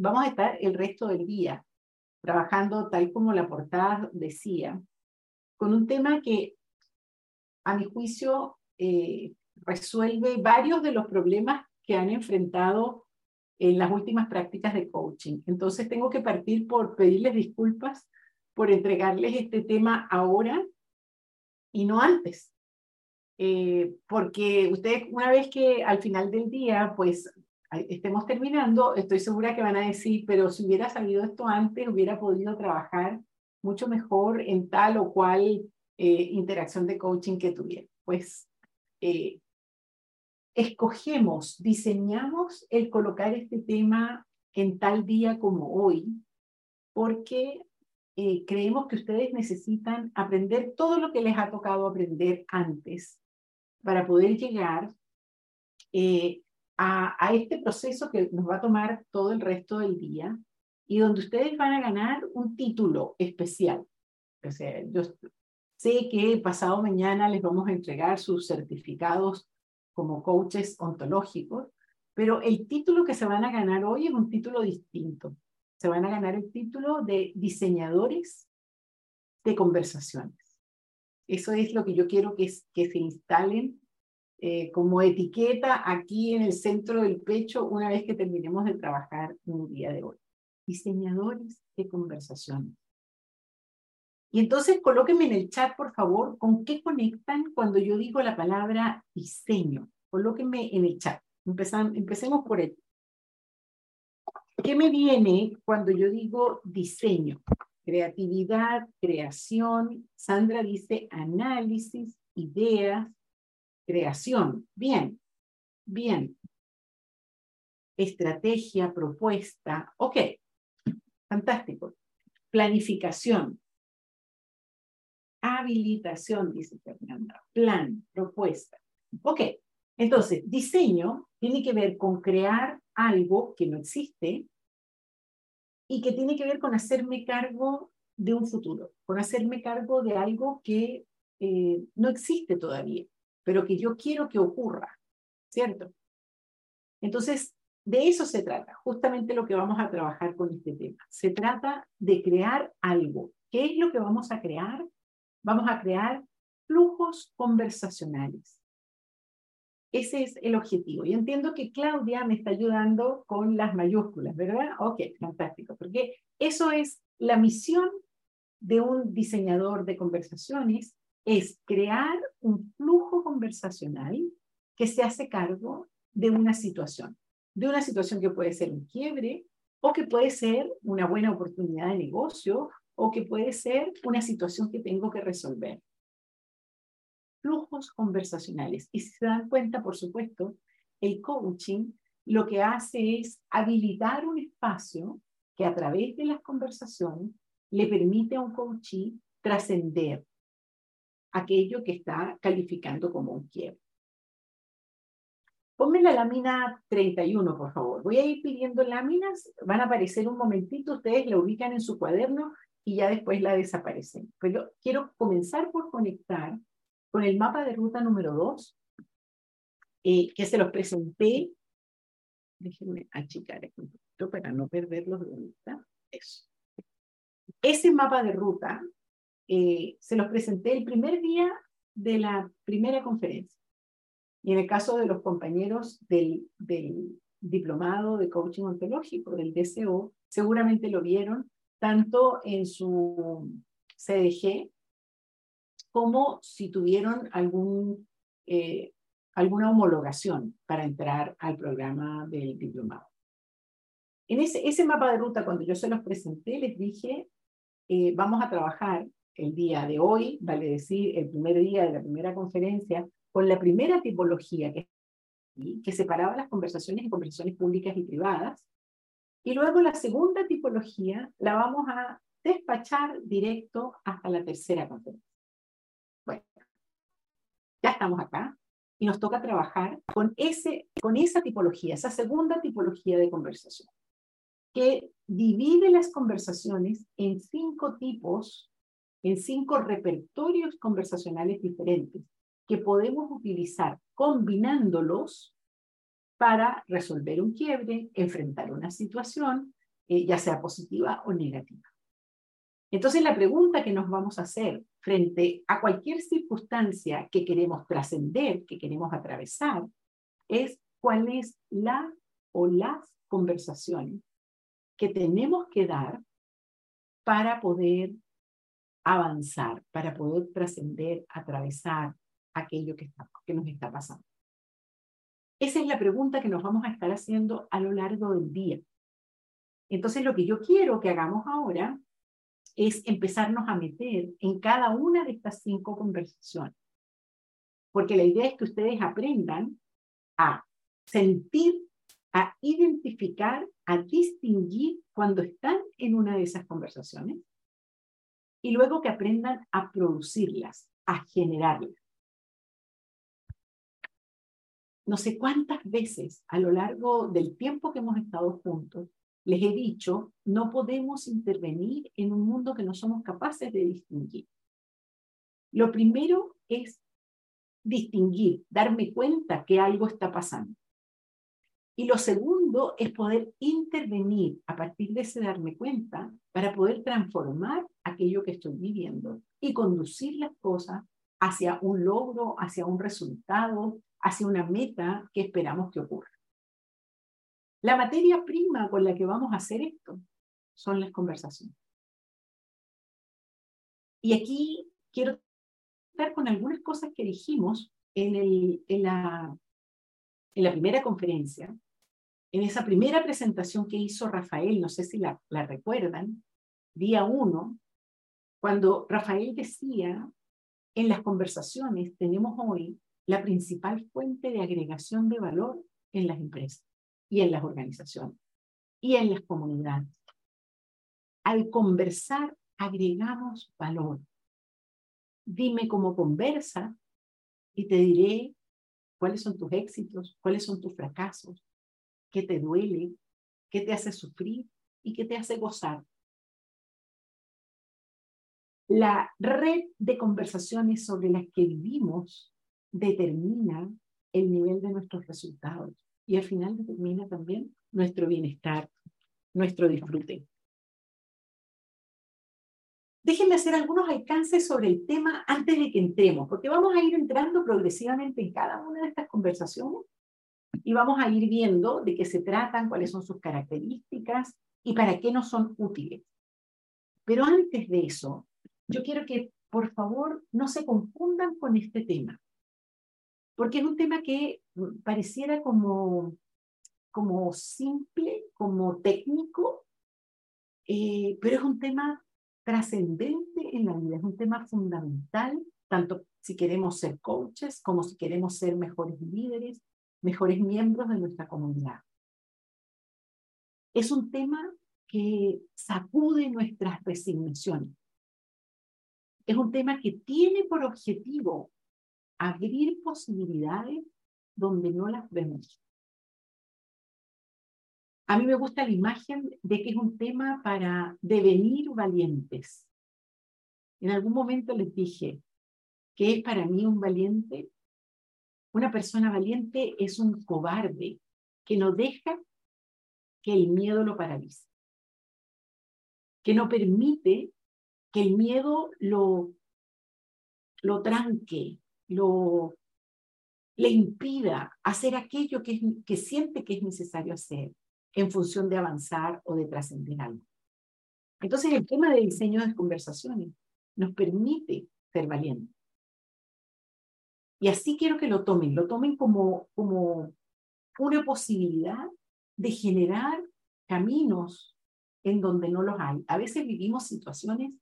vamos a estar el resto del día trabajando tal como la portada decía, con un tema que a mi juicio eh, resuelve varios de los problemas que han enfrentado en las últimas prácticas de coaching. Entonces tengo que partir por pedirles disculpas por entregarles este tema ahora y no antes. Eh, porque ustedes, una vez que al final del día, pues estemos terminando, estoy segura que van a decir, pero si hubiera sabido esto antes, hubiera podido trabajar mucho mejor en tal o cual eh, interacción de coaching que tuviera. Pues eh, escogemos, diseñamos el colocar este tema en tal día como hoy, porque eh, creemos que ustedes necesitan aprender todo lo que les ha tocado aprender antes para poder llegar a, este proceso que nos va a tomar todo el resto del día y donde ustedes van a ganar un título especial. O yo sé que pasado mañana les vamos a entregar sus certificados como coaches ontológicos, pero el título que se van a ganar hoy es un título distinto. Se van a ganar el título de diseñadores de conversaciones. Eso es lo que yo quiero que se instalen eh, como etiqueta aquí en el centro del pecho una vez que terminemos de trabajar un día de hoy. Diseñadores de conversaciones. Y entonces colóquenme en el chat, por favor, con qué conectan cuando yo digo la palabra diseño. Colóquenme en el chat. empecemos por él. ¿Qué me viene cuando yo digo diseño? Creatividad, creación. Sandra dice análisis, ideas, creación. Bien, bien. Estrategia, propuesta. Ok, fantástico. Planificación, habilitación, dice Fernanda, plan, propuesta. Ok, entonces, diseño tiene que ver con crear algo que no existe y que tiene que ver con hacerme cargo de un futuro, con hacerme cargo de algo que eh, no existe todavía, pero que yo quiero que ocurra, ¿cierto? Entonces, de eso se trata, justamente lo que vamos a trabajar con este tema. Se trata de crear algo. ¿Qué es lo que vamos a crear? Vamos a crear flujos conversacionales. Ese es el objetivo. Y entiendo que Claudia me está ayudando con las mayúsculas, ¿verdad? Ok, fantástico, porque eso es la misión de un diseñador de conversaciones, es crear un flujo conversacional que se hace cargo de una situación, de una situación que puede ser un quiebre o que puede ser una buena oportunidad de negocio o que puede ser una situación que tengo que resolver. Flujos conversacionales. Y si se dan cuenta, por supuesto, el coaching lo que hace es habilitar un espacio que a través de las conversaciones le permite a un coachee trascender aquello que está calificando como un quiebre. Ponme la lámina 31, por favor. Voy a ir pidiendo láminas, van a aparecer un momentito, ustedes la ubican en su cuaderno y ya después la desaparecen. Pero quiero comenzar por conectar con el mapa de ruta número 2, eh, que se los presenté. Déjenme achicar un poquito para no perderlos de vista. Eso. Ese mapa de ruta eh, se los presenté el primer día de la primera conferencia. Y en el caso de los compañeros del, del diplomado de coaching ontológico, del DCO, seguramente lo vieron tanto en su CDG como si tuvieron algún, eh, alguna homologación para entrar al programa del diplomado. En ese, ese mapa de ruta, cuando yo se los presenté, les dije, eh, vamos a trabajar el día de hoy, vale decir, el primer día de la primera conferencia, con la primera tipología que, que separaba las conversaciones en conversaciones públicas y privadas, y luego la segunda tipología la vamos a despachar directo hasta la tercera conferencia. Bueno, ya estamos acá y nos toca trabajar con, ese, con esa tipología, esa segunda tipología de conversación, que divide las conversaciones en cinco tipos, en cinco repertorios conversacionales diferentes que podemos utilizar combinándolos para resolver un quiebre, enfrentar una situación, eh, ya sea positiva o negativa. Entonces la pregunta que nos vamos a hacer frente a cualquier circunstancia que queremos trascender, que queremos atravesar, es cuál es la o las conversaciones que tenemos que dar para poder avanzar, para poder trascender, atravesar aquello que, está, que nos está pasando. Esa es la pregunta que nos vamos a estar haciendo a lo largo del día. Entonces, lo que yo quiero que hagamos ahora es empezarnos a meter en cada una de estas cinco conversaciones. Porque la idea es que ustedes aprendan a sentir, a identificar, a distinguir cuando están en una de esas conversaciones y luego que aprendan a producirlas, a generarlas. No sé cuántas veces a lo largo del tiempo que hemos estado juntos les he dicho, no podemos intervenir en un mundo que no somos capaces de distinguir. Lo primero es distinguir, darme cuenta que algo está pasando. Y lo segundo es poder intervenir a partir de ese darme cuenta para poder transformar aquello que estoy viviendo y conducir las cosas hacia un logro, hacia un resultado, hacia una meta que esperamos que ocurra. La materia prima con la que vamos a hacer esto son las conversaciones. Y aquí quiero estar con algunas cosas que dijimos en, la primera conferencia, en esa primera presentación que hizo Rafael, no sé si la, recuerdan, día uno, cuando Rafael decía, en las conversaciones tenemos hoy la principal fuente de agregación de valor en las empresas y en las organizaciones y en las comunidades. Al conversar, agregamos valor. Dime cómo conversa y te diré cuáles son tus éxitos, cuáles son tus fracasos, qué te duele, qué te hace sufrir y qué te hace gozar. La red de conversaciones sobre las que vivimos determina el nivel de nuestros resultados y al final determina también nuestro bienestar, nuestro disfrute. Déjenme hacer algunos alcances sobre el tema antes de que entremos, porque vamos a ir entrando progresivamente en cada una de estas conversaciones y vamos a ir viendo de qué se tratan, cuáles son sus características y para qué nos son útiles. Pero antes de eso, yo quiero que por favor no se confundan con este tema porque es un tema que pareciera como, como simple, como técnico, eh, pero es un tema trascendente en la vida, es un tema fundamental, tanto si queremos ser coaches como si queremos ser mejores líderes, mejores miembros de nuestra comunidad. Es un tema que sacude nuestras resignaciones. Es un tema que tiene por objetivo abrir posibilidades donde no las vemos. A mí me gusta la imagen de que es un tema para devenir valientes. En algún momento les dije que es para mí un valiente. Una persona valiente es un cobarde que no deja que el miedo lo paralice, que no permite que el miedo lo, lo tranque, lo, le impida hacer aquello que, que siente que es necesario hacer en función de avanzar o de trascender algo. Entonces, el tema de diseño de conversaciones nos permite ser valientes. Y así quiero que lo tomen, lo tomen como, como una posibilidad de generar caminos en donde no los hay. A veces vivimos situaciones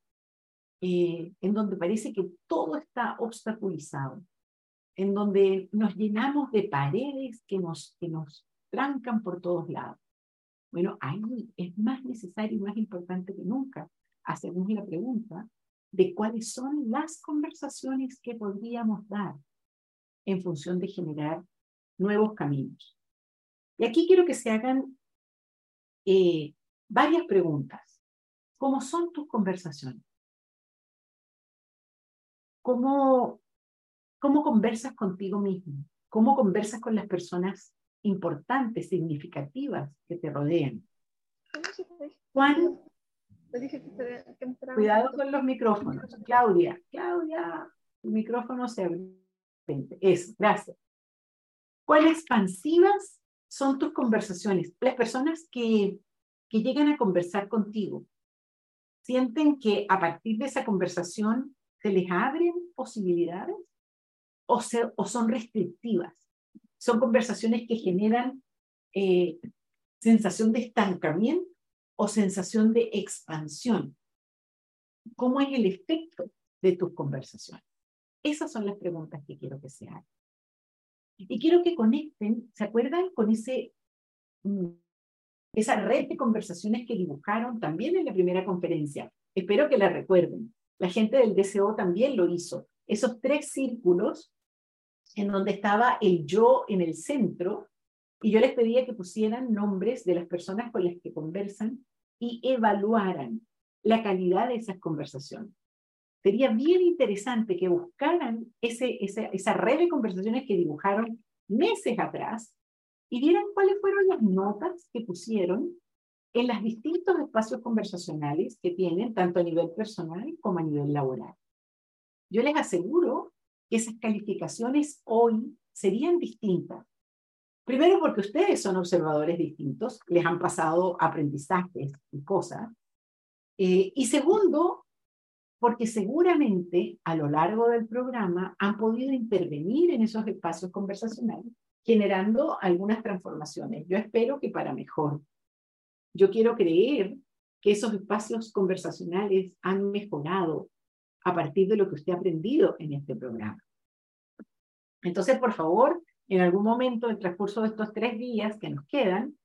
eh, en donde parece que todo está obstaculizado, en donde nos llenamos de paredes que nos, que nos trancan por todos lados. Bueno, ahí es más necesario y más importante que nunca hacernos la pregunta de cuáles son las conversaciones que podríamos dar en función de generar nuevos caminos. Y aquí quiero que se hagan eh, varias preguntas. ¿Cómo son tus conversaciones? cómo, cómo conversas contigo mismo, cómo conversas con las personas importantes, significativas que te rodean. Juan, cuidado con los micrófonos. Claudia, Claudia, el micrófono se abre. Eso, gracias. ¿Cuán expansivas son tus conversaciones? Las personas que, que llegan a conversar contigo, ¿sienten que a partir de esa conversación se les abren posibilidades o, o son restrictivas? Son conversaciones que generan eh, sensación de estancamiento o sensación de expansión. ¿Cómo es el efecto de tus conversaciones? Esas son las preguntas que quiero que se hagan. Y quiero que conecten, ¿se acuerdan con ese, mm, esa red de conversaciones que dibujaron también en la primera conferencia? Espero que la recuerden. La gente del DCO también lo hizo. Esos tres círculos en donde estaba el yo en el centro, y yo les pedía que pusieran nombres de las personas con las que conversan y evaluaran la calidad de esas conversaciones. Sería bien interesante que buscaran ese, esa, esa red de conversaciones que dibujaron meses atrás y vieran cuáles fueron las notas que pusieron en los distintos espacios conversacionales que tienen, tanto a nivel personal como a nivel laboral. Yo les aseguro que esas calificaciones hoy serían distintas. Primero porque ustedes son observadores distintos, les han pasado aprendizajes y cosas. Eh, y segundo, porque seguramente a lo largo del programa han podido intervenir en esos espacios conversacionales, generando algunas transformaciones. Yo espero que para mejor. Yo quiero creer que esos espacios conversacionales han mejorado a partir de lo que usted ha aprendido en este programa. Entonces, por favor, en algún momento del transcurso de estos tres días que nos quedan,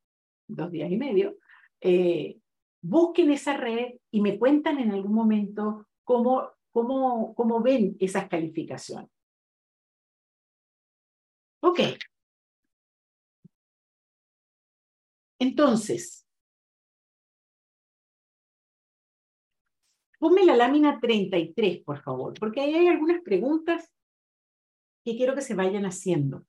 dos días y medio, eh, busquen esa red y me cuentan en algún momento cómo, cómo, cómo ven esas calificaciones. Ok. Entonces, ponme la lámina 33, por favor, porque ahí hay algunas preguntas que quiero que se vayan haciendo.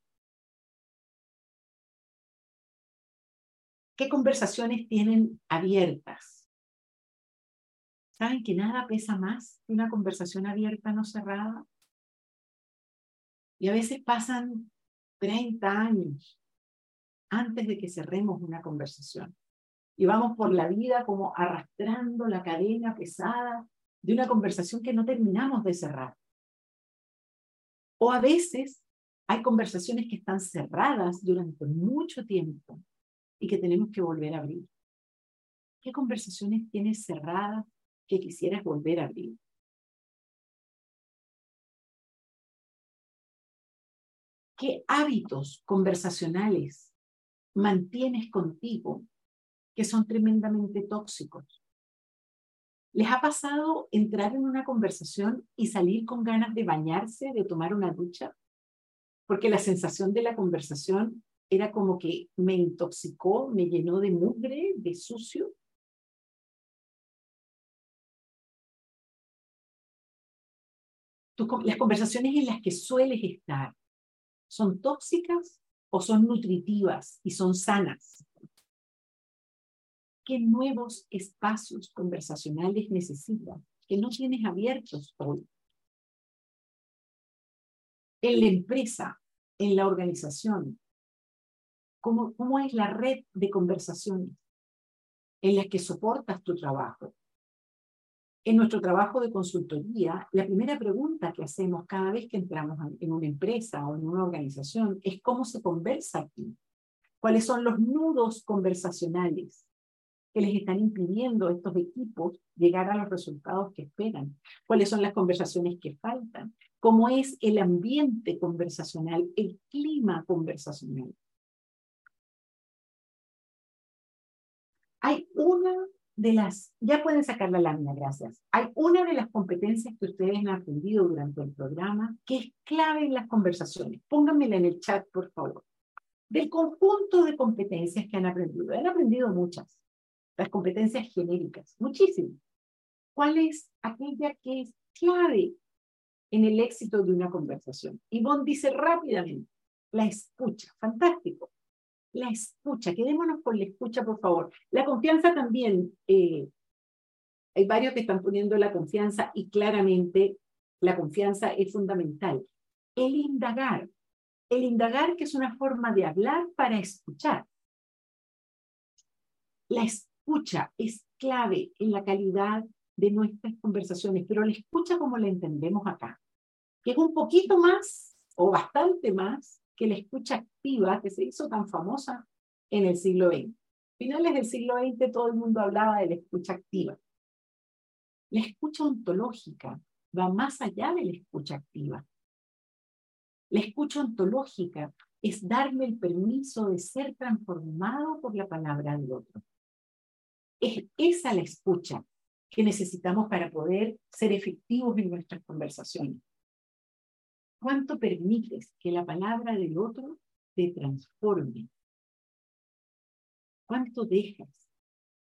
¿Qué conversaciones tienen abiertas? ¿Saben que nada pesa más que una conversación abierta no cerrada? Y a veces pasan 30 años antes de que cerremos una conversación. Y vamos por la vida como arrastrando la cadena pesada de una conversación que no terminamos de cerrar. O a veces hay conversaciones que están cerradas durante mucho tiempo y que tenemos que volver a abrir. ¿Qué conversaciones tienes cerradas que quisieras volver a abrir? ¿Qué hábitos conversacionales mantienes contigo que son tremendamente tóxicos? ¿Les ha pasado entrar en una conversación y salir con ganas de bañarse, de tomar una ducha? Porque la sensación de la conversación era como que me intoxicó, me llenó de mugre, de sucio. Las conversaciones en las que sueles estar, ¿son tóxicas o son nutritivas y son sanas? ¿Qué nuevos espacios conversacionales necesitas que no tienes abiertos hoy? En la empresa, en la organización, ¿cómo, cómo es la red de conversaciones en las que soportas tu trabajo? En nuestro trabajo de consultoría, la primera pregunta que hacemos cada vez que entramos en una empresa o en una organización es cómo se conversa aquí. ¿Cuáles son los nudos conversacionales? que les están impidiendo a estos equipos llegar a los resultados que esperan, cuáles son las conversaciones que faltan, cómo es el ambiente conversacional, el clima conversacional. Hay una de las, ya pueden sacar la lámina, gracias. Hay una de las competencias que ustedes han aprendido durante el programa que es clave en las conversaciones. Pónganmela en el chat, por favor. Del conjunto de competencias que han aprendido. Han aprendido muchas las competencias genéricas, muchísimo. ¿Cuál es aquella que es clave en el éxito de una conversación? Yvonne dice rápidamente, la escucha, fantástico. La escucha, quedémonos con la escucha, por favor. La confianza también, eh, hay varios que están poniendo la confianza y claramente la confianza es fundamental. El indagar, el indagar que es una forma de hablar para escuchar. La escucha es clave en la calidad de nuestras conversaciones, pero la escucha como la entendemos acá, que es un poquito más o bastante más que la escucha activa que se hizo tan famosa en el siglo XX. Finales del siglo XX todo el mundo hablaba de la escucha activa. La escucha ontológica va más allá de la escucha activa. La escucha ontológica es darme el permiso de ser transformado por la palabra del otro. Es esa la escucha que necesitamos para poder ser efectivos en nuestras conversaciones. ¿Cuánto permites que la palabra del otro te transforme? ¿Cuánto dejas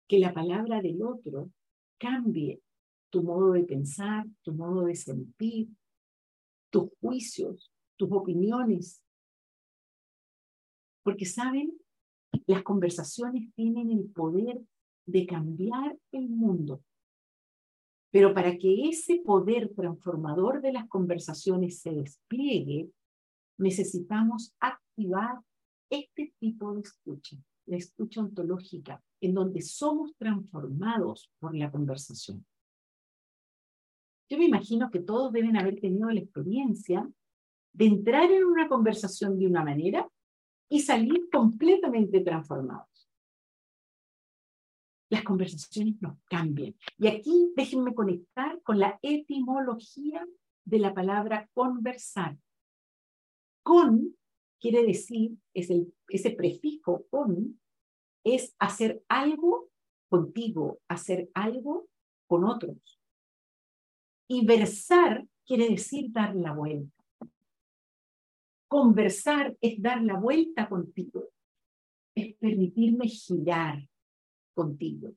que la palabra del otro cambie tu modo de pensar, tu modo de sentir, tus juicios, tus opiniones? Porque saben, las conversaciones tienen el poder de cambiar el mundo. Pero para que ese poder transformador de las conversaciones se despliegue, necesitamos activar este tipo de escucha, la escucha ontológica, en donde somos transformados por la conversación. Yo me imagino que todos deben haber tenido la experiencia de entrar en una conversación de una manera y salir completamente transformados las conversaciones nos cambian. Y aquí déjenme conectar con la etimología de la palabra conversar. Con quiere decir, es el, ese prefijo con, es hacer algo contigo, hacer algo con otros. Y versar quiere decir dar la vuelta. Conversar es dar la vuelta contigo, es permitirme girar, contigo.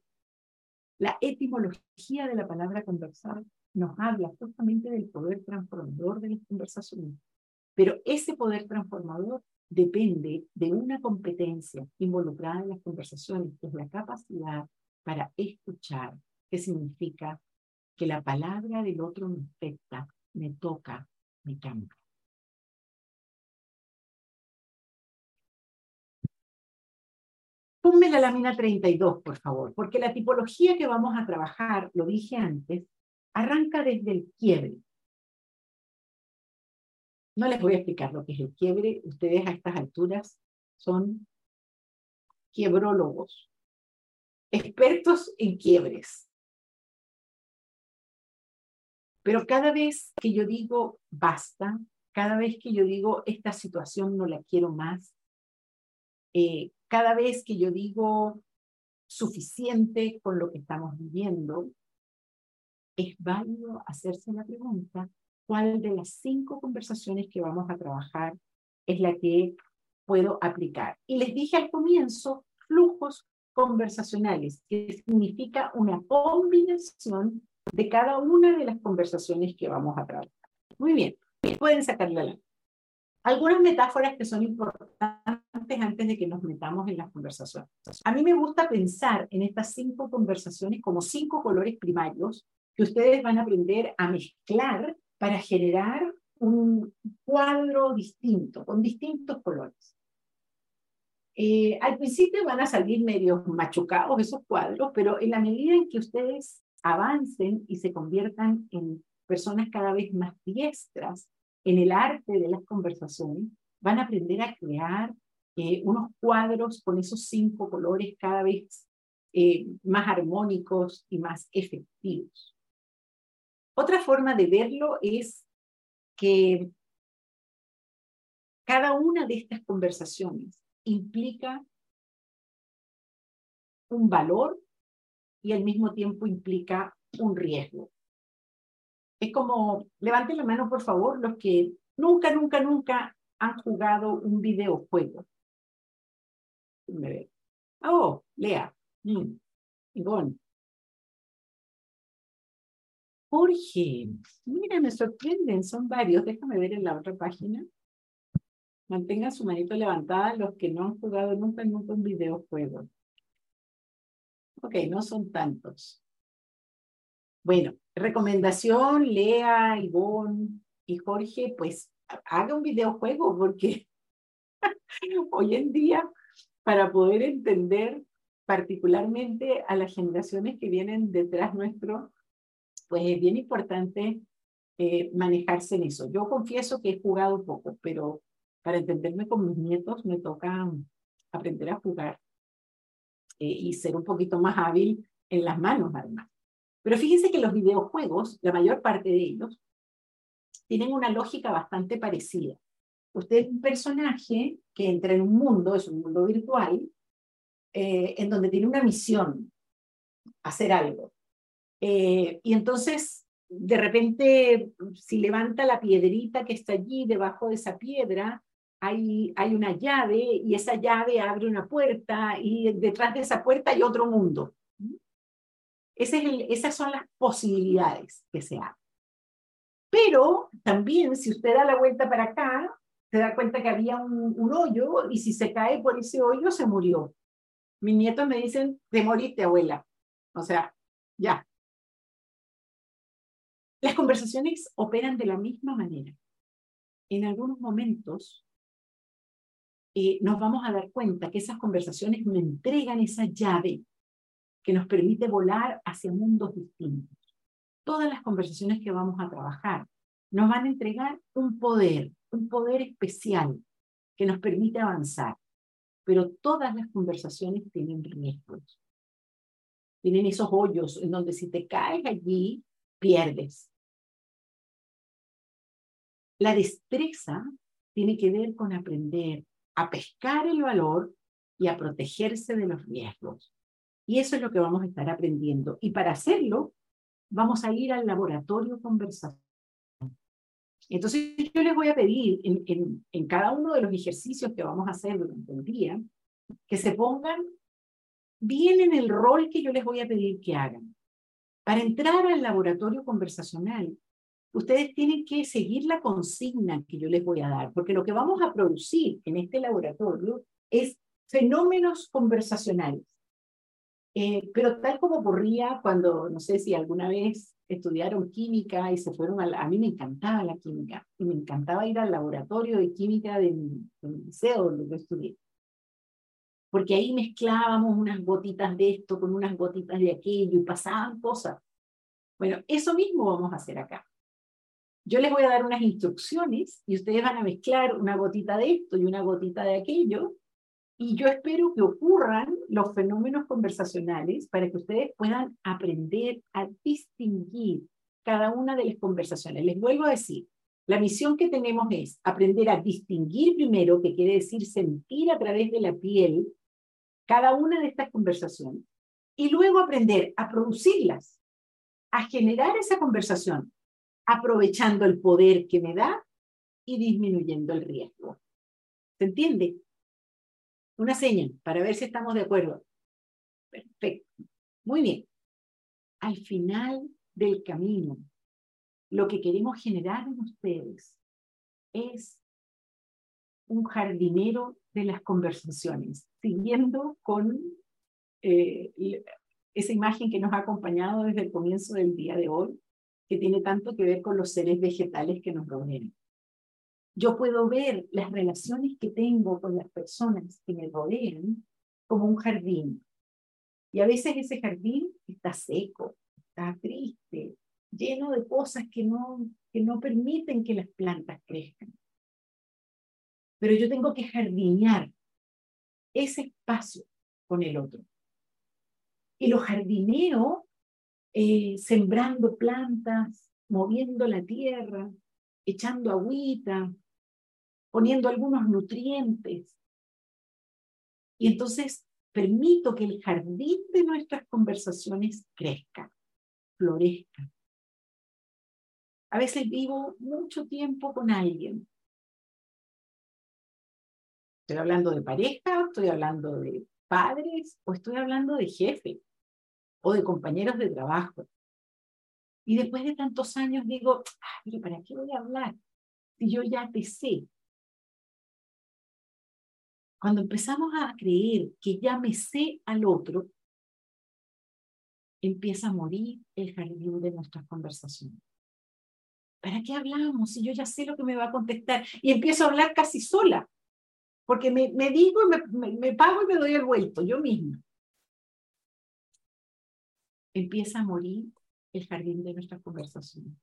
La etimología de la palabra conversar nos habla justamente del poder transformador de las conversaciones. Pero ese poder transformador depende de una competencia involucrada en las conversaciones, que es la capacidad para escuchar, que significa que la palabra del otro me afecta, me toca, me cambia. Ponme la lámina 32, por favor, porque la tipología que vamos a trabajar, lo dije antes, arranca desde el quiebre. No les voy a explicar lo que es el quiebre. Ustedes a estas alturas son quiebrólogos, expertos en quiebres. Pero cada vez que yo digo basta, cada vez que yo digo esta situación no la quiero más, eh, cada vez que yo digo suficiente con lo que estamos viviendo, es válido hacerse la pregunta, ¿cuál de las cinco conversaciones que vamos a trabajar es la que puedo aplicar? Y les dije al comienzo, flujos conversacionales, que significa una combinación de cada una de las conversaciones que vamos a trabajar. Muy bien, pueden sacarla la algunas metáforas que son importantes antes de que nos metamos en las conversaciones. A mí me gusta pensar en estas cinco conversaciones como cinco colores primarios que ustedes van a aprender a mezclar para generar un cuadro distinto, con distintos colores. Eh, al principio van a salir medio machucados esos cuadros, pero en la medida en que ustedes avancen y se conviertan en personas cada vez más diestras en el arte de las conversaciones, van a aprender a crear eh, unos cuadros con esos cinco colores cada vez eh, más armónicos y más efectivos. Otra forma de verlo es que cada una de estas conversaciones implica un valor y al mismo tiempo implica un riesgo. Es como, levanten la mano por favor los que nunca, nunca, nunca han jugado un videojuego. Oh, Lea. Mm. Ivonne. Jorge, mira, me sorprenden, son varios. Déjame ver en la otra página. Mantengan su manito levantada los que no han jugado nunca, nunca un videojuego. Ok, no son tantos. Bueno, recomendación, Lea, Ivonne y Jorge, pues haga un videojuego porque hoy en día, para poder entender particularmente a las generaciones que vienen detrás nuestro, pues es bien importante eh, manejarse en eso. Yo confieso que he jugado poco, pero para entenderme con mis nietos me toca aprender a jugar eh, y ser un poquito más hábil en las manos además. Pero fíjense que los videojuegos, la mayor parte de ellos, tienen una lógica bastante parecida. Usted es un personaje que entra en un mundo, es un mundo virtual, eh, en donde tiene una misión, hacer algo. Eh, y entonces, de repente, si levanta la piedrita que está allí debajo de esa piedra, hay, hay una llave y esa llave abre una puerta y detrás de esa puerta hay otro mundo. Esas son las posibilidades que se abren. Pero también, si usted da la vuelta para acá, se da cuenta que había un, un, hoyo y si se cae por ese hoyo, se murió. Mis nietos me dicen, te moriste, abuela. O sea, ya. Las conversaciones operan de la misma manera. En algunos momentos eh, nos vamos a dar cuenta que esas conversaciones me entregan esa llave que nos permite volar hacia mundos distintos. Todas las conversaciones que vamos a trabajar nos van a entregar un poder, un poder especial que nos permite avanzar. Pero todas las conversaciones tienen riesgos. Tienen esos hoyos en donde si te caes allí, pierdes. La destreza tiene que ver con aprender a pescar el valor y a protegerse de los riesgos. Y eso es lo que vamos a estar aprendiendo. Y para hacerlo, vamos a ir al laboratorio conversación. Entonces, yo les voy a pedir en, cada uno de los ejercicios que vamos a hacer durante el día, que se pongan bien en el rol que yo les voy a pedir que hagan. Para entrar al laboratorio conversacional, ustedes tienen que seguir la consigna que yo les voy a dar, porque lo que vamos a producir en este laboratorio es fenómenos conversacionales. Eh, pero tal como ocurría cuando, no sé si alguna vez estudiaron química y se fueron a a mí me encantaba la química y me encantaba ir al laboratorio de química del, del liceo donde yo estudié. Porque ahí mezclábamos unas gotitas de esto con unas gotitas de aquello y pasaban cosas. Bueno, eso mismo vamos a hacer acá. Yo les voy a dar unas instrucciones y ustedes van a mezclar una gotita de esto y una gotita de aquello. Y yo espero que ocurran los fenómenos conversacionales para que ustedes puedan aprender a distinguir cada una de las conversaciones. Les vuelvo a decir, la misión que tenemos es aprender a distinguir primero, que quiere decir sentir a través de la piel cada una de estas conversaciones, y luego aprender a producirlas, a generar esa conversación, aprovechando el poder que me da y disminuyendo el riesgo. ¿Se entiende? Una señal para ver si estamos de acuerdo. Perfecto. Muy bien. Al final del camino, lo que queremos generar en ustedes es un jardinero de las conversaciones, siguiendo con eh, esa imagen que nos ha acompañado desde el comienzo del día de hoy, que tiene tanto que ver con los seres vegetales que nos rodean. Yo puedo ver las relaciones que tengo con las personas que me rodean como un jardín. Y a veces ese jardín está seco, está triste, lleno de cosas que no, que no permiten que las plantas crezcan. Pero yo tengo que jardinear ese espacio con el otro. Y lo jardineo eh, sembrando plantas, moviendo la tierra, echando agüita, poniendo algunos nutrientes. Y entonces permito que el jardín de nuestras conversaciones crezca, florezca. A veces vivo mucho tiempo con alguien. Estoy hablando de pareja, estoy hablando de padres o estoy hablando de jefe o de compañeros de trabajo. Y después de tantos años digo, pero ¿para qué voy a hablar? Si yo ya te sé. Cuando empezamos a creer que ya me sé al otro, empieza a morir el jardín de nuestras conversaciones. ¿Para qué hablamos si yo ya sé lo que me va a contestar? Y empiezo a hablar casi sola, porque me, digo, me, me, pago y me doy el vuelto, yo misma. Empieza a morir el jardín de nuestras conversaciones.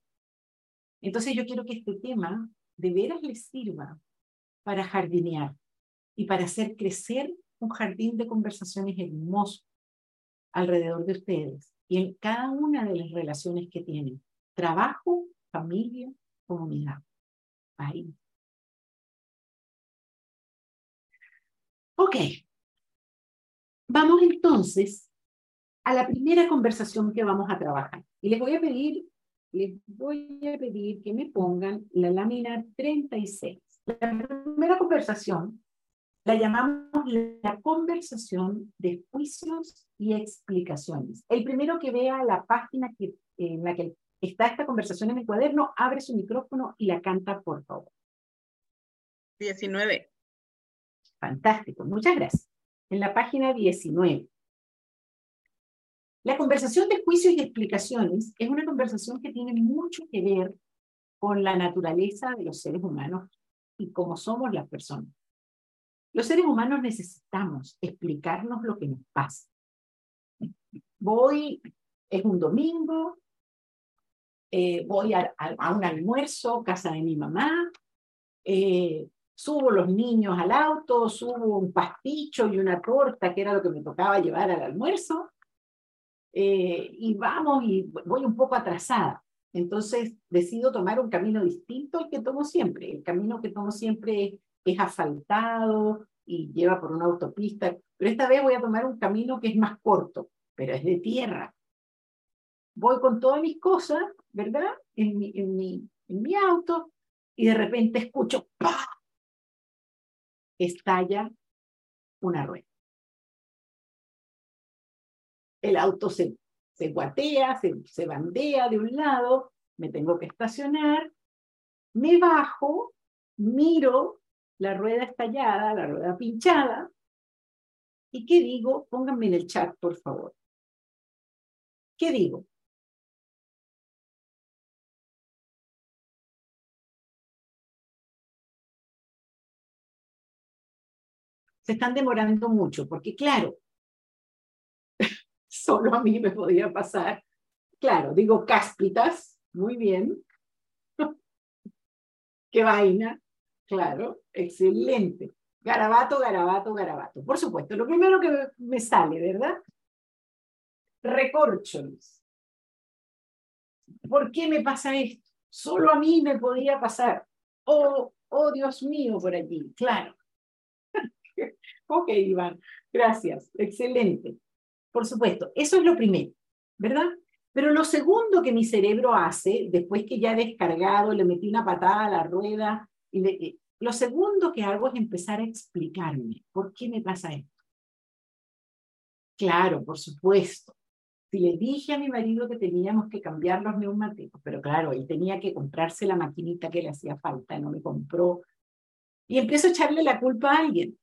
Entonces yo quiero que este tema de veras les sirva para jardinear y para hacer crecer un jardín de conversaciones hermoso alrededor de ustedes y en cada una de las relaciones que tienen. Trabajo, familia, comunidad, país. Ok. Vamos entonces a la primera conversación que vamos a trabajar. Y les voy a pedir, les voy a pedir que me pongan la lámina 36. La primera conversación la llamamos la conversación de juicios y explicaciones. El primero que vea la página que, en la que está esta conversación en mi cuaderno, abre su micrófono y la canta, por favor. 19. Fantástico, muchas gracias. En la página 19. La conversación de juicios y explicaciones es una conversación que tiene mucho que ver con la naturaleza de los seres humanos y cómo somos las personas. Los seres humanos necesitamos explicarnos lo que nos pasa. Voy, es un domingo, eh, voy a, un almuerzo, casa de mi mamá, eh, subo los niños al auto, subo un pasticho y una torta, que era lo que me tocaba llevar al almuerzo, eh, y vamos y voy un poco atrasada. Entonces decido tomar un camino distinto al que tomo siempre. El camino que tomo siempre es, asfaltado y lleva por una autopista, pero esta vez voy a tomar un camino que es más corto, pero es de tierra. Voy con todas mis cosas, ¿verdad? En mi, en mi, en mi auto y de repente escucho ¡pah! Estalla una rueda el auto se, se guatea, se, se bandea de un lado, me tengo que estacionar, me bajo, miro la rueda estallada, la rueda pinchada, ¿y qué digo? Pónganme en el chat, por favor. ¿Qué digo? Se están demorando mucho, porque claro, solo a mí me podía pasar. Claro, digo cáspitas, muy bien. Qué vaina, claro, excelente. Garabato, garabato, garabato. Por supuesto, lo primero que me sale, ¿verdad? Recorcholis. ¿Por qué me pasa esto? Solo a mí me podía pasar. Oh, oh Dios mío, por allí, claro. ok, Iván, gracias, excelente. Por supuesto, eso es lo primero, ¿verdad? Pero lo segundo que mi cerebro hace, después que ya he descargado, le metí una patada a la rueda, lo segundo que hago es empezar a explicarme por qué me pasa esto. Claro, por supuesto. Si le dije a mi marido que teníamos que cambiar los neumáticos, pero claro, él tenía que comprarse la maquinita que le hacía falta, no me compró. Y empiezo a echarle la culpa a alguien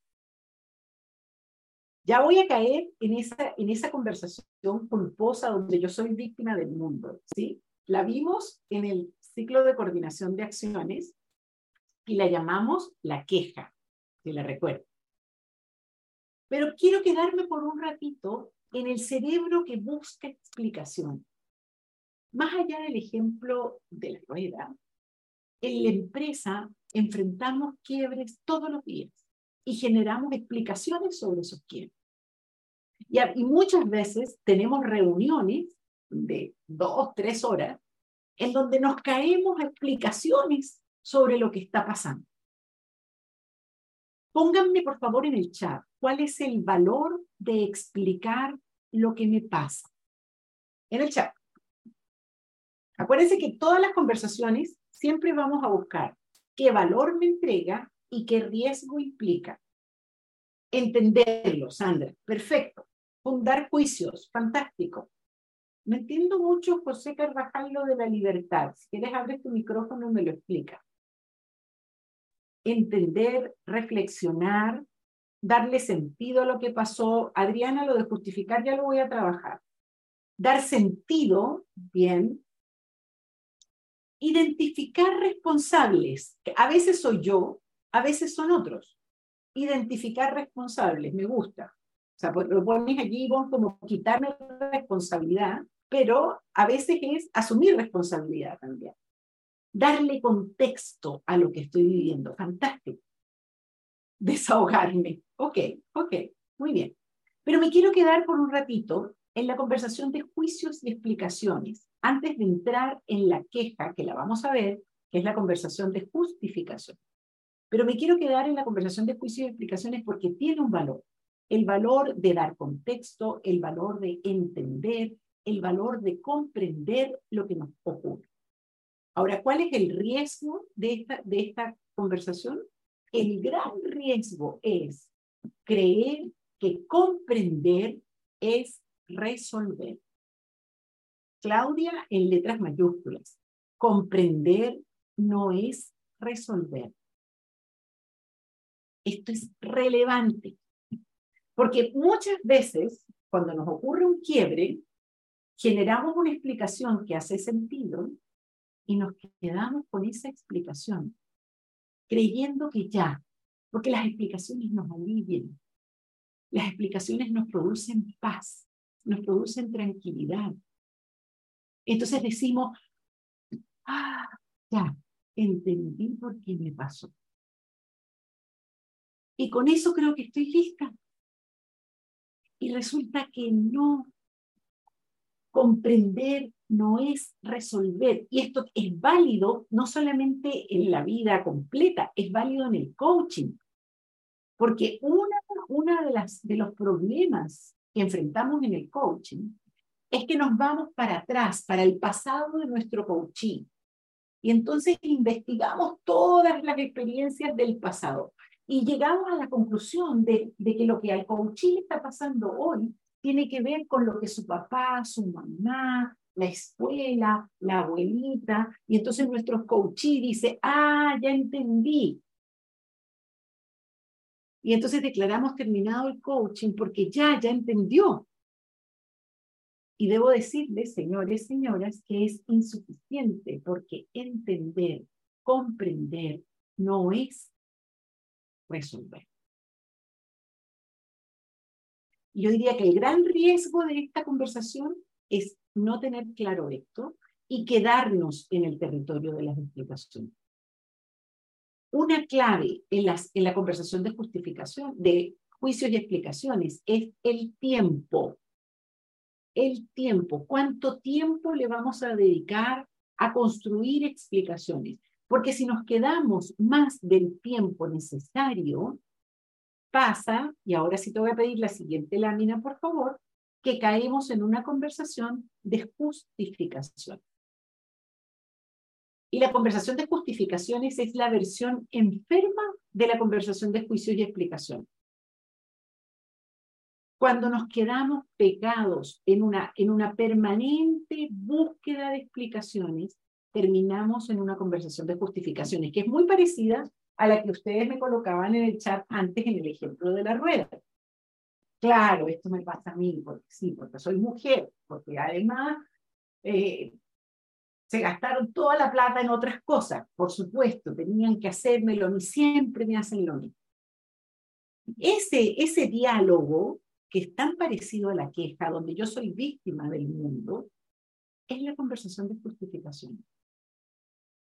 ya voy a caer en esa, en esa conversación culposa donde yo soy víctima del mundo, ¿sí? La vimos en el ciclo de coordinación de acciones y la llamamos la queja, si la recuerdo. Pero quiero quedarme por un ratito en el cerebro que busca explicación. Más allá del ejemplo de la rueda, en la empresa enfrentamos quiebres todos los días y generamos explicaciones sobre esos quiebres. Y, y muchas veces tenemos reuniones de dos, tres horas en donde nos caemos explicaciones sobre lo que está pasando. Pónganme, por favor, en el chat cuál es el valor de explicar lo que me pasa. En el chat. Acuérdense que todas las conversaciones siempre vamos a buscar qué valor me entrega y qué riesgo implica. Entenderlo, Sandra. Perfecto. Fundar juicios. Fantástico. Me entiendo mucho, José Carvajal, lo de la libertad. Si quieres, abre tu micrófono y me lo explica. Entender, reflexionar, darle sentido a lo que pasó. Adriana, lo de justificar ya lo voy a trabajar. Dar sentido, bien. Identificar responsables. A veces soy yo, a veces son otros. Identificar responsables, me gusta. O sea, pues, lo pones allí como quitarme responsabilidad, pero a veces es asumir responsabilidad también. Darle contexto a lo que estoy viviendo. Fantástico. Desahogarme. Ok, ok, muy bien. Pero me quiero quedar por un ratito en la conversación de juicios y explicaciones, antes de entrar en la queja, que la vamos a ver, que es la conversación de justificación. Pero me quiero quedar en la conversación de juicios y explicaciones porque tiene un valor. El valor de dar contexto, el valor de entender, el valor de comprender lo que nos ocurre. Ahora, ¿cuál es el riesgo de esta, de esta conversación? El gran riesgo es creer que comprender es resolver. Claudia en letras mayúsculas. Comprender no es resolver. Esto es relevante, porque muchas veces cuando nos ocurre un quiebre, generamos una explicación que hace sentido y nos quedamos con esa explicación, creyendo que ya, porque las explicaciones nos alivian, las explicaciones nos producen paz, nos producen tranquilidad. Entonces decimos, ah, ya, entendí por qué me pasó. Y con eso creo que estoy lista. Y resulta que no. Comprender no es resolver. Y esto es válido no solamente en la vida completa, es válido en el coaching. Porque una, una de, de los problemas que enfrentamos en el coaching es que nos vamos para atrás, para el pasado de nuestro coaching. Y entonces investigamos todas las experiencias del pasado y llegamos a la conclusión de, de que lo que al coaching está pasando hoy tiene que ver con lo que su papá, su mamá, la escuela, la abuelita, y entonces nuestro coachí dice, ah, ya entendí. Y entonces declaramos terminado el coaching porque ya, ya entendió. Y debo decirles, señores, señoras, que es insuficiente porque entender, comprender, no es resolver. Yo diría que el gran riesgo de esta conversación es no tener claro esto y quedarnos en el territorio de las explicaciones. Una clave en, las, en la conversación de justificación, de juicios y explicaciones, es el tiempo. El tiempo. ¿Cuánto tiempo le vamos a dedicar a construir explicaciones? Porque si nos quedamos más del tiempo necesario, pasa, y ahora sí te voy a pedir la siguiente lámina, por favor, que caemos en una conversación de justificación. Y la conversación de justificaciones es la versión enferma de la conversación de juicios y explicación. Cuando nos quedamos pegados en una, en una permanente búsqueda de explicaciones, terminamos en una conversación de justificaciones, que es muy parecida a la que ustedes me colocaban en el chat antes en el ejemplo de la rueda. Claro, esto me pasa a mí, porque sí, porque soy mujer, porque además eh, se gastaron toda la plata en otras cosas, por supuesto, tenían que hacérmelo, ni siempre me hacen lo mismo. Ese, ese diálogo, que es tan parecido a la queja, donde yo soy víctima del mundo, es la conversación de justificación.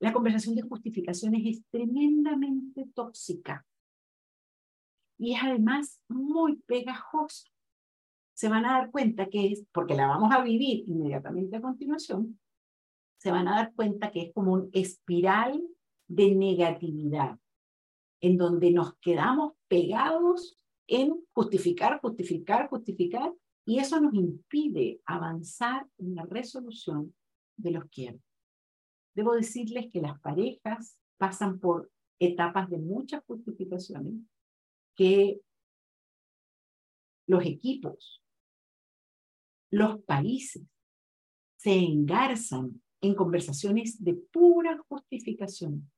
La conversación de justificaciones es tremendamente tóxica y es además muy pegajosa. Se van a dar cuenta que es, porque la vamos a vivir inmediatamente a continuación, se van a dar cuenta que es como un espiral de negatividad, en donde nos quedamos pegados en justificar, justificar, justificar, y eso nos impide avanzar en la resolución de los quiebres. Debo decirles que las parejas pasan por etapas de muchas justificaciones, que los equipos, los países se engarzan en conversaciones de pura justificación.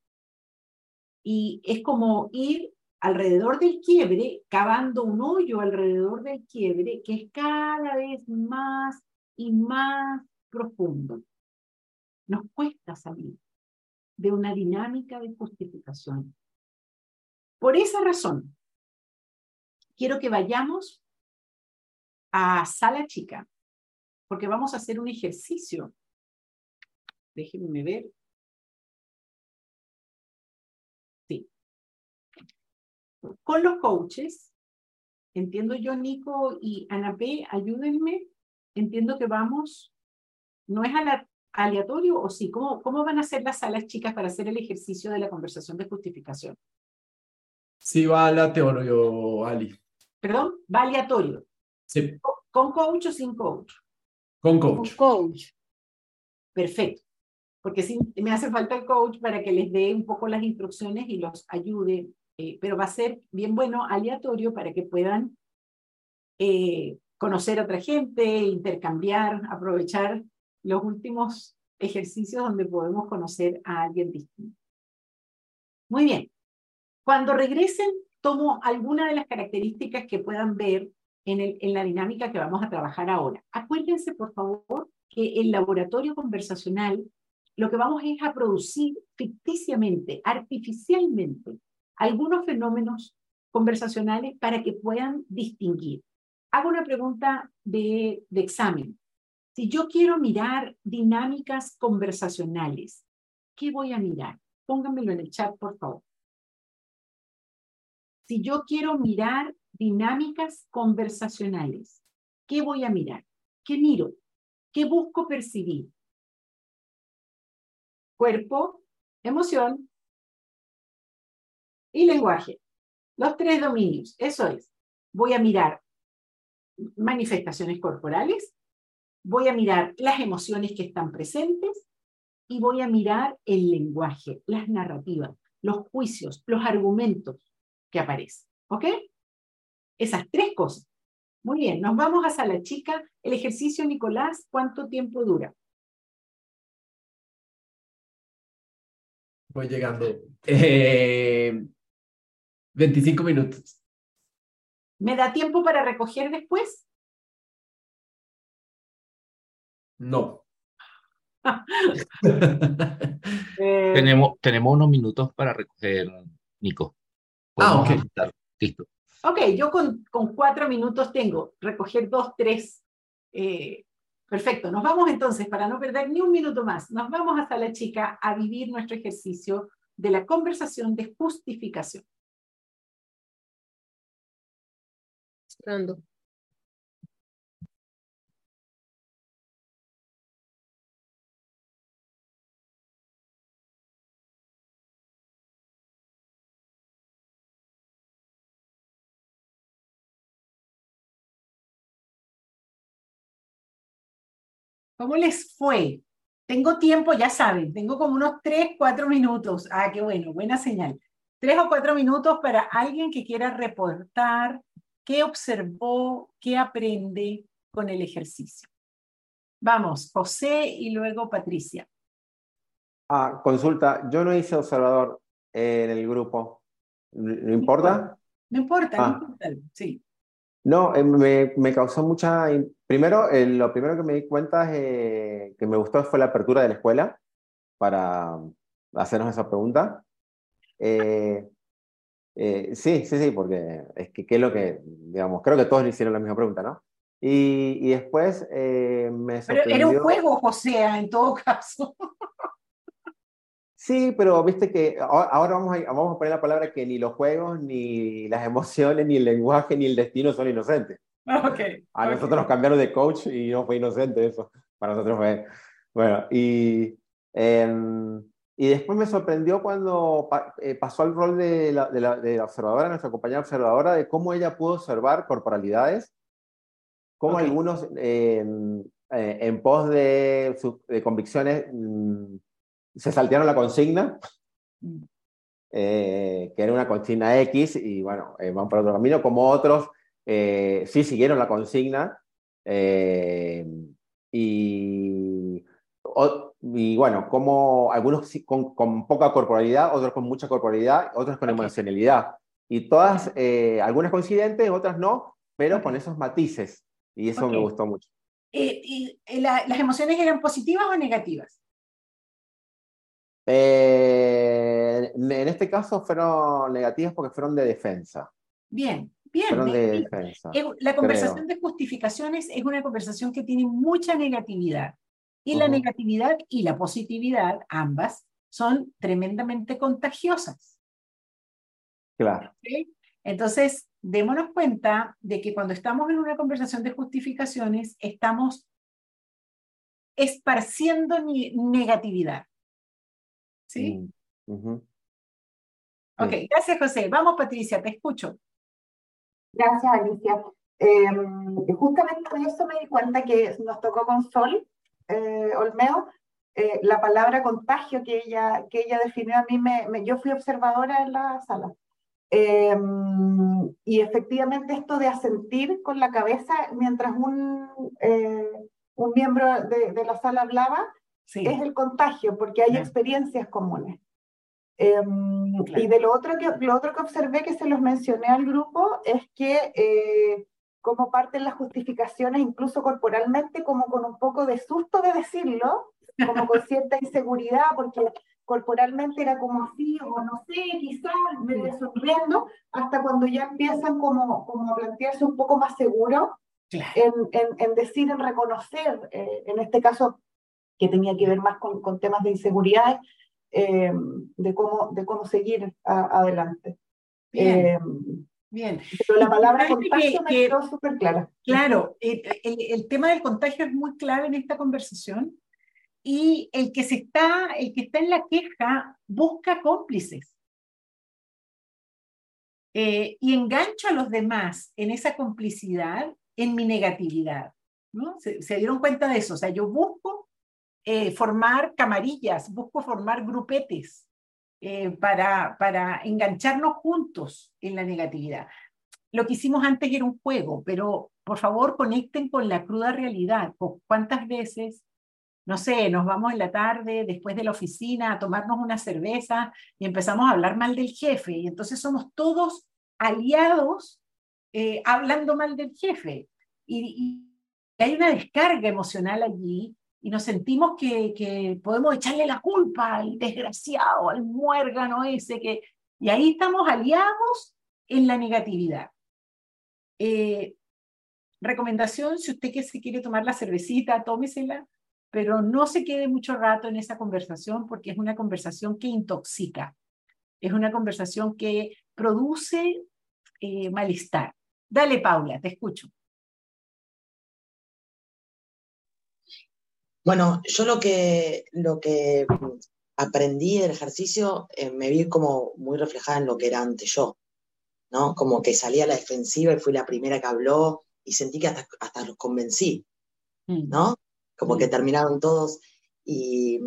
Y es como ir alrededor del quiebre, cavando un hoyo alrededor del quiebre que es cada vez más y más profundo. Nos cuesta salir de una dinámica de justificación. Por esa razón, quiero que vayamos a sala chica, porque vamos a hacer un ejercicio. Déjenme ver. Sí. Con los coaches, entiendo yo, Nico y Ana P., ayúdenme. Entiendo que vamos, no es aleatorio o sí, ¿Cómo, ¿cómo van a ser las salas chicas para hacer el ejercicio de la conversación de justificación? Sí, va aleatorio, Ali. ¿Perdón? Va aleatorio. Sí. ¿Con coach o sin coach? Con coach. Con coach. Perfecto. Porque sí, me hace falta el coach para que les dé un poco las instrucciones y los ayude, eh, pero va a ser bien bueno aleatorio para que puedan eh, conocer a otra gente, intercambiar, aprovechar los últimos ejercicios donde podemos conocer a alguien distinto. Muy bien. Cuando regresen, tomo alguna de las características que puedan ver en, el, en la dinámica que vamos a trabajar ahora. Acuérdense, por favor, que el laboratorio conversacional lo que vamos es a producir ficticiamente, artificialmente, algunos fenómenos conversacionales para que puedan distinguir. Hago una pregunta de, de examen. Si yo quiero mirar dinámicas conversacionales, ¿qué voy a mirar? Pónganmelo en el chat, por favor. Si yo quiero mirar dinámicas conversacionales, ¿qué voy a mirar? ¿Qué miro? ¿Qué busco percibir? Cuerpo, emoción y lenguaje. Los tres dominios. Eso es. Voy a mirar manifestaciones corporales, voy a mirar las emociones que están presentes y voy a mirar el lenguaje, las narrativas, los juicios, los argumentos que aparecen. ¿Ok? Esas tres cosas. Muy bien, nos vamos a sala chica. El ejercicio, Nicolás, ¿cuánto tiempo dura? Voy llegando. Eh, 25 minutos. ¿Me da tiempo para recoger después? No. eh, tenemos, tenemos unos minutos para recoger, Nico. Ah, ok. Listo. Ok, yo con, con, cuatro minutos tengo, recoger dos, tres. Eh, perfecto, nos vamos entonces, para no perder ni un minuto más, nos vamos hasta la chica a vivir nuestro ejercicio de la conversación de justificación. Esperando. ¿Cómo les fue? Tengo tiempo, ya saben, tengo como unos tres, cuatro minutos. Ah, qué bueno, buena señal. Tres o cuatro minutos para alguien que quiera reportar qué observó, qué aprende con el ejercicio. Vamos, José y luego Patricia. Ah, consulta, yo no hice observador en el grupo. ¿No importa? No importa, no importa, ah. sí. No, eh, me, me, causó mucha... Primero, lo primero que me di cuenta eh, que me gustó fue la apertura de la escuela para hacernos esa pregunta. Eh, sí, sí, sí, porque es que qué es lo que, digamos, creo que todos le hicieron la misma pregunta, ¿no? Y, y después me sorprendió... Pero era un juego, José, en todo caso. Sí, pero viste que ahora vamos a, vamos a poner la palabra que ni los juegos, ni las emociones, ni el lenguaje, ni el destino son inocentes. Okay, a nosotros nos cambiaron de coach y no fue inocente eso. Para nosotros fue. Bueno, y, eh, y después me sorprendió cuando eh, pasó al rol de la, de, la, de la, observadora, nuestra compañera observadora, de cómo ella pudo observar corporalidades, cómo okay. algunos eh, en pos de, de convicciones. Se saltearon la consigna, eh, que era una consigna X, y bueno, eh, van por otro camino, como otros eh, sí siguieron la consigna, eh, y, o, y, bueno, como algunos con, con, poca corporalidad, otros con mucha corporalidad, otros con emocionalidad. Y todas, eh, algunas coincidentes, otras no, pero con esos matices. Y eso me gustó mucho. Y, la- ¿Las emociones eran positivas o negativas? Eh, en este caso fueron negativas porque fueron de defensa. Bien, bien. De defensa. la conversación de justificaciones es una conversación que tiene mucha negatividad. Y la negatividad y la positividad, ambas, son tremendamente contagiosas. Claro. Entonces, démonos cuenta de que cuando estamos en una conversación de justificaciones, estamos esparciendo negatividad. ¿Sí? Ujú. Ok, gracias José. Vamos Patricia, te escucho. Gracias, Alicia. Eh, justamente de eso me di cuenta que nos tocó con Sol eh, Olmeo, eh, la palabra contagio que ella, que ella definió a mí, me, me- yo fui observadora en la sala. Eh, y efectivamente esto de asentir con la cabeza mientras un, eh, un miembro de, de la sala hablaba, Sí. es el contagio, porque hay Claro. experiencias comunes. Em, Claro. Y de lo otro, que, lo otro que observé, que se los mencioné al grupo, es que eh, como parten las justificaciones, incluso corporalmente, como con un poco de susto de decirlo, como con cierta inseguridad, porque corporalmente era como así, o no sé, quizás me sorprendo, hasta cuando ya empiezan como, como a plantearse un poco más seguro Claro. en, en, en decir, en reconocer, eh, en este caso, que tenía que ver más con, con temas de inseguridad, eh, de, cómo, de cómo seguir a- adelante. Bien, Eh, bien. pero la palabra que- contagio me que- quedó súper clara. Claro, el, el- el tema del contagio es muy clave en esta conversación y el que se está, el que está en la queja busca cómplices Eh, y engancho a los demás en esa complicidad, en mi negatividad, ¿no? Se, se dieron cuenta de eso, o sea, yo busco eh, formar camarillas, busco formar grupetes eh, para, para engancharnos juntos en la negatividad lo que hicimos antes era un juego, pero por favor conecten con la cruda realidad. Cu- ¿Cuántas veces, no sé, nos vamos en la tarde después de la oficina a tomarnos una cerveza y empezamos a hablar mal del jefe? Y entonces somos todos aliados eh, hablando mal del jefe. Y hay una descarga emocional allí y nos sentimos que, que podemos echarle la culpa al desgraciado, al muérgano ese que... Y ahí estamos aliados en la negatividad. Eh, recomendación, si usted que se quiere tomar la cervecita, tómesela, pero no se quede mucho rato en esa conversación porque es una conversación que intoxica, es una conversación que produce eh, malestar. Dale, Paula, te escucho. Bueno, yo lo que, lo que aprendí del ejercicio eh, me vi como muy reflejada en lo que era antes yo, ¿no? Como que salí a la defensiva y fui la primera que habló y sentí que hasta, hasta los convencí, Mm. ¿no? Como que Mm. terminaron todos y,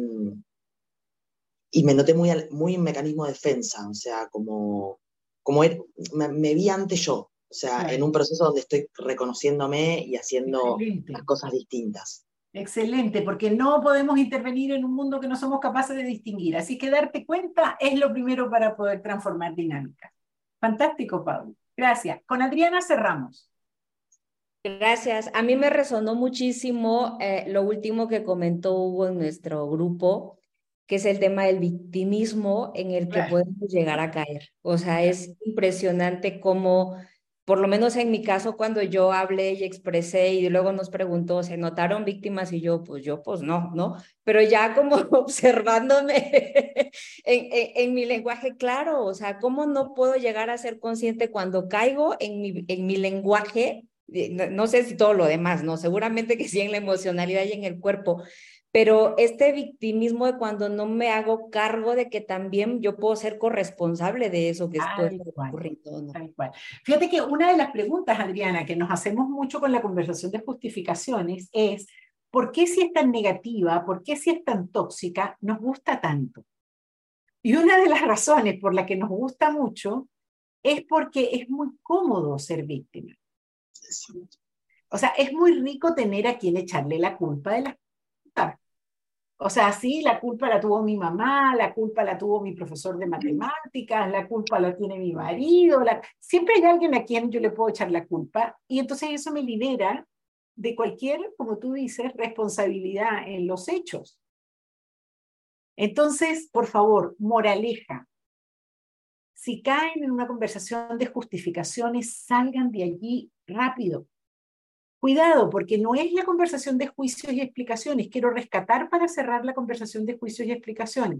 y me noté muy, muy en mecanismo de defensa, o sea, como, como er- me, me vi antes yo, o sea, en un proceso donde estoy reconociéndome y haciendo las cosas distintas. Excelente, porque no podemos intervenir en un mundo que no somos capaces de distinguir. Así que darte cuenta es lo primero para poder transformar dinámicas. Fantástico, Pablo. Gracias. Con Adriana cerramos. Gracias. A mí me resonó muchísimo eh, lo último que comentó Hugo en nuestro grupo, que es el tema del victimismo en el que Claro. podemos llegar a caer. O sea, es impresionante cómo, por lo menos en mi caso, cuando yo hablé y expresé y luego nos preguntó, ¿se notaron víctimas? Y yo, pues yo, pues no, ¿no? Pero ya como observándome en, mi lenguaje, claro, o sea, ¿cómo no puedo llegar a ser consciente cuando caigo en mi, en mi lenguaje? eh, no, no sé si todo lo demás, ¿no? Seguramente que sí en la emocionalidad y en el cuerpo, pero este victimismo de cuando no me hago cargo de que también yo puedo ser corresponsable de eso que cual. ocurriendo, ¿no? Fíjate que una de las preguntas, Adriana, que nos hacemos mucho con la conversación de justificaciones es, ¿por qué si es tan negativa, por qué si es tan tóxica, nos gusta tanto? Y una de las razones por la que nos gusta mucho es porque es muy cómodo ser víctima. O sea, es muy rico tener a quien echarle la culpa de las cosas. O sea, sí, la culpa la tuvo mi mamá, la culpa la tuvo mi profesor de matemáticas, la culpa la tiene mi marido, la... siempre hay alguien a quien yo le puedo echar la culpa y entonces eso me libera de cualquier, como tú dices, responsabilidad en los hechos. Entonces, por favor, moraleja. Si caen en una conversación de justificaciones, salgan de allí rápido. Cuidado, porque no es la conversación de juicios y explicaciones. Quiero rescatar para cerrar la conversación de juicios y explicaciones.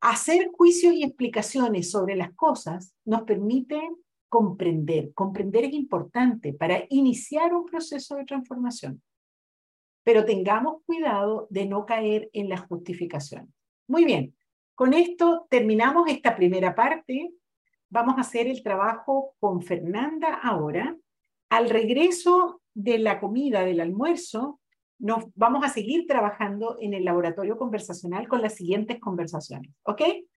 Hacer juicios y explicaciones sobre las cosas nos permite comprender. Comprender es importante para iniciar un proceso de transformación. Pero tengamos cuidado de no caer en las justificaciones. Muy bien, con esto terminamos esta primera parte. Vamos a hacer el trabajo con Fernanda ahora al regreso de la comida, del almuerzo, nos vamos a seguir trabajando en el laboratorio conversacional con las siguientes conversaciones. ¿Ok?